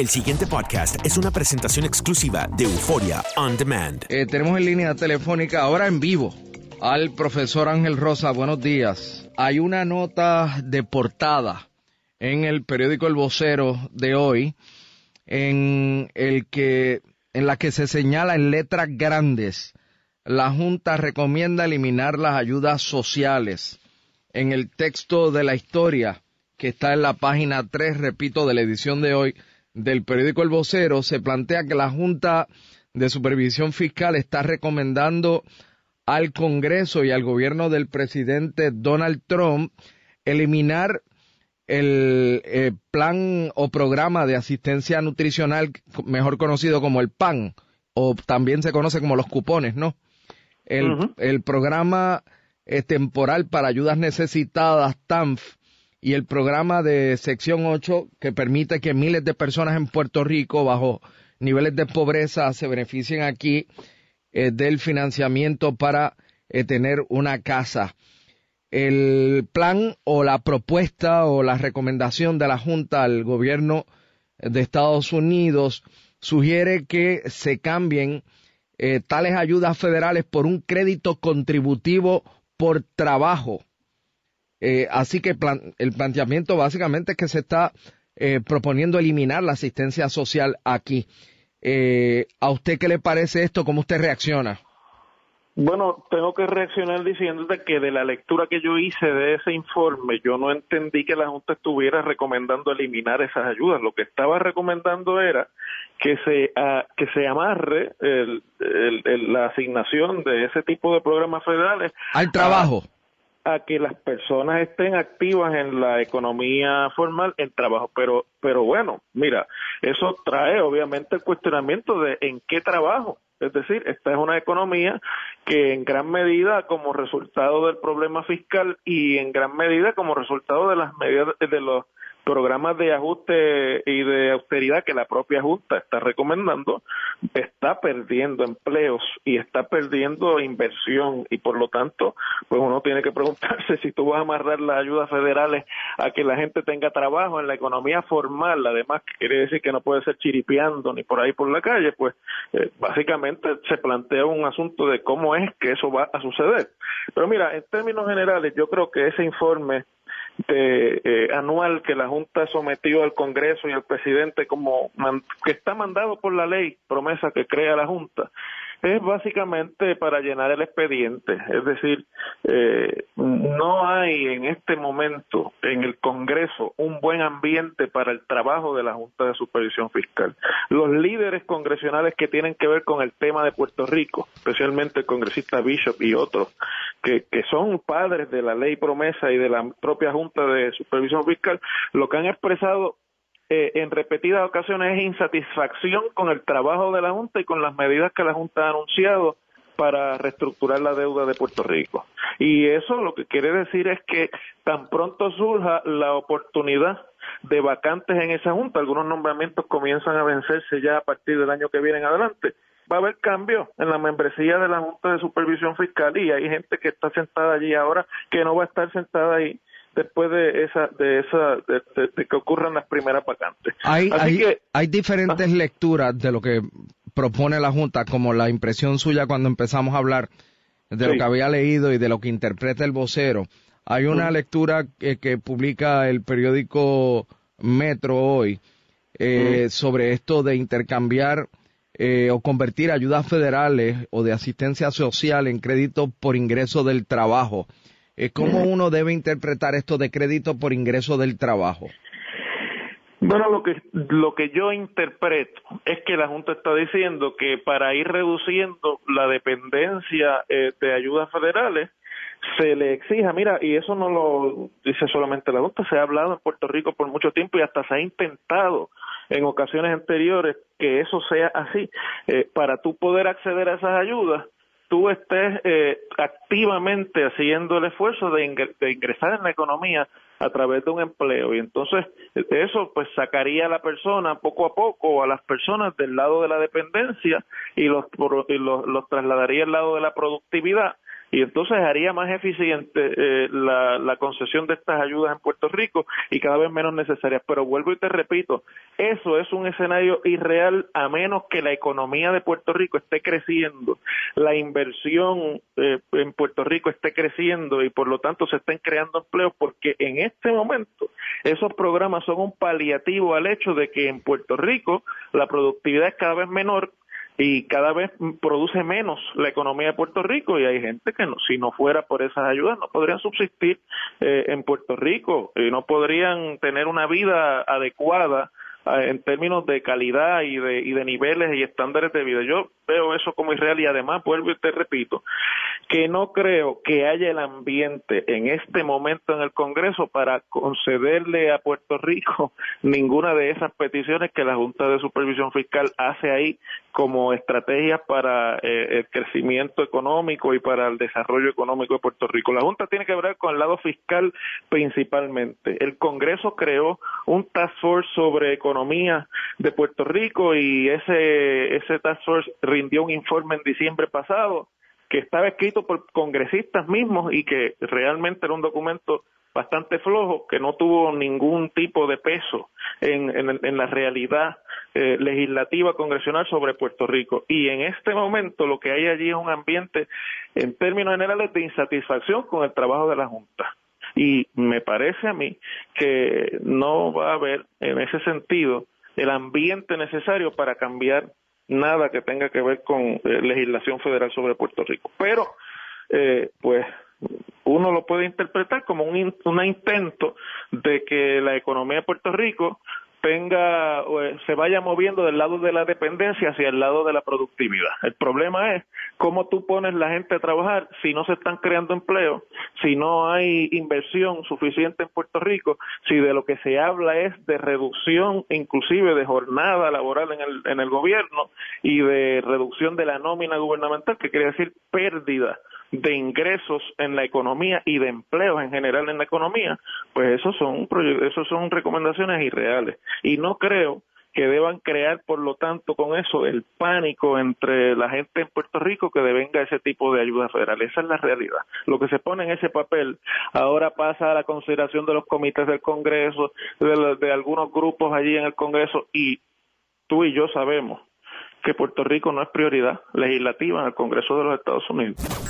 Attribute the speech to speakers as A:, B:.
A: El siguiente podcast es una presentación exclusiva de Euforia On Demand.
B: Eh, tenemos en línea telefónica ahora en vivo al profesor Ángel Rosa. Buenos días. Hay una nota de portada en el periódico El Vocero de hoy en el que en la que se señala en letras grandes la Junta recomienda eliminar las ayudas sociales. En el texto de la historia que está en la página 3, repito, de la edición de hoy del periódico El Vocero, se plantea que la Junta de Supervisión Fiscal está recomendando al Congreso y al gobierno del presidente Donald Trump eliminar el eh, plan o programa de asistencia nutricional, mejor conocido como el PAN, o también se conoce como los cupones, ¿no? El, el programa eh, temporal para ayudas necesitadas, TANF, y el programa de sección 8 que permite que miles de personas en Puerto Rico bajo niveles de pobreza se beneficien aquí eh, del financiamiento para eh, tener una casa. El plan o la propuesta o la recomendación de la Junta al gobierno de Estados Unidos sugiere que se cambien eh, tales ayudas federales por un crédito contributivo por trabajo eh, así que el planteamiento básicamente es que se está eh, proponiendo eliminar la asistencia social aquí. Eh, ¿A usted qué le parece esto? ¿Cómo usted reacciona?
C: Bueno, tengo que reaccionar diciéndote que de la lectura que yo hice de ese informe, yo no entendí que la Junta estuviera recomendando eliminar esas ayudas. Lo que estaba recomendando era que se ah, que se amarre la asignación de ese tipo de programas federales
B: al trabajo
C: a que las personas estén activas en la economía formal en trabajo. Pero pero bueno mira eso trae obviamente el cuestionamiento de en qué trabajo. Es decir esta es una economía que en gran medida como resultado del problema fiscal y en gran medida como resultado de las medidas de los programas de ajuste y de austeridad que la propia Junta está recomendando, está perdiendo empleos y está perdiendo inversión y por lo tanto, pues uno tiene que preguntarse si tú vas a amarrar las ayudas federales a que la gente tenga trabajo en la economía formal, además quiere decir que no puede ser chiripeando ni por ahí por la calle, pues eh, básicamente se plantea un asunto de cómo es que eso va a suceder. Pero mira, en términos generales, yo creo que ese informe de, eh, anual que la Junta sometió al Congreso y al presidente como que está mandado por la ley, promesa que crea la Junta, es básicamente para llenar el expediente. Es decir, eh, no hay en este momento en el Congreso un buen ambiente para el trabajo de la Junta de Supervisión Fiscal. Los líderes congresionales que tienen que ver con el tema de Puerto Rico, especialmente el congresista Bishop y otros, que, que son padres de la ley promesa y de la propia Junta de Supervisión Fiscal, lo que han expresado eh, en repetidas ocasiones es insatisfacción con el trabajo de la Junta y con las medidas que la Junta ha anunciado para reestructurar la deuda de Puerto Rico. Y eso lo que quiere decir es que tan pronto surja la oportunidad de vacantes en esa Junta, algunos nombramientos comienzan a vencerse ya a partir del año que viene en adelante, va a haber cambio en la membresía de la Junta de Supervisión Fiscal y hay gente que está sentada allí ahora que no va a estar sentada ahí después de esa de esa de, que ocurran las primeras vacantes.
B: Hay hay, diferentes lecturas de lo que propone la Junta, como la impresión suya cuando empezamos a hablar de lo que había leído y de lo que interpreta el vocero. Hay una lectura que, publica el periódico Metro hoy eh, sobre esto de intercambiar eh, o convertir ayudas federales o de asistencia social en crédito por ingreso del trabajo. ¿Cómo uno debe interpretar esto de crédito por ingreso del trabajo?
C: Bueno, lo que, lo que yo interpreto es que la Junta está diciendo que para ir reduciendo la dependencia eh, de ayudas federales, se le exija, mira, y eso no lo dice solamente la Junta, se ha hablado en Puerto Rico por mucho tiempo y hasta se ha intentado en ocasiones anteriores que eso sea así. Eh, para tú poder acceder a esas ayudas, tú estés eh, activamente haciendo el esfuerzo de, ingresar en la economía a través de un empleo y entonces eso pues sacaría a la persona poco a poco a las personas del lado de la dependencia y los, los, los trasladaría al lado de la productividad y entonces haría más eficiente eh, la, la concesión de estas ayudas en Puerto Rico y cada vez menos necesarias. Pero vuelvo y te repito, eso es un escenario irreal a menos que la economía de Puerto Rico esté creciendo, la inversión eh, en Puerto Rico esté creciendo y por lo tanto se estén creando empleos porque en este momento esos programas son un paliativo al hecho de que en Puerto Rico la productividad es cada vez menor y cada vez produce menos la economía de Puerto Rico y hay gente que no, si no fuera por esas ayudas no podrían subsistir eh, en Puerto Rico y no podrían tener una vida adecuada en términos de calidad y de, y de niveles y estándares de vida. Yo veo eso como irreal y además vuelvo y te repito que no creo que haya el ambiente en este momento en el Congreso para concederle a Puerto Rico ninguna de esas peticiones que la Junta de Supervisión Fiscal hace ahí como estrategias para eh, el crecimiento económico y para el desarrollo económico de Puerto Rico. La Junta tiene que ver con el lado fiscal principalmente. El Congreso creó un task force sobre economía de Puerto Rico y ese, ese task force rindió un informe en diciembre pasado que estaba escrito por congresistas mismos y que realmente era un documento bastante flojo, que no tuvo ningún tipo de peso en, en, la realidad eh, legislativa congresional sobre Puerto Rico. Y en este momento lo que hay allí es un ambiente, en términos generales, de insatisfacción con el trabajo de la Junta. Y me parece a mí que no va a haber en ese sentido el ambiente necesario para cambiar nada que tenga que ver con eh, legislación federal sobre Puerto Rico. Pero, eh, pues, uno lo puede interpretar como un, un intento de que la economía de Puerto Rico tenga se vaya moviendo del lado de la dependencia hacia el lado de la productividad. El problema es cómo tú pones la gente a trabajar si no se están creando empleos, si no hay inversión suficiente en Puerto Rico, si de lo que se habla es de reducción inclusive de jornada laboral en el, en el gobierno y de reducción de la nómina gubernamental, que quiere decir pérdida de ingresos en la economía y de empleos en general en la economía, pues esos son, esos son recomendaciones irreales. Y no creo que deban crear, por lo tanto, con eso el pánico entre la gente en Puerto Rico que devenga ese tipo de ayuda federal. Esa es la realidad. Lo que se pone en ese papel ahora pasa a la consideración de los comités del Congreso, de, de algunos grupos allí en el Congreso y tú y yo sabemos que Puerto Rico no es prioridad legislativa en el Congreso de los Estados Unidos.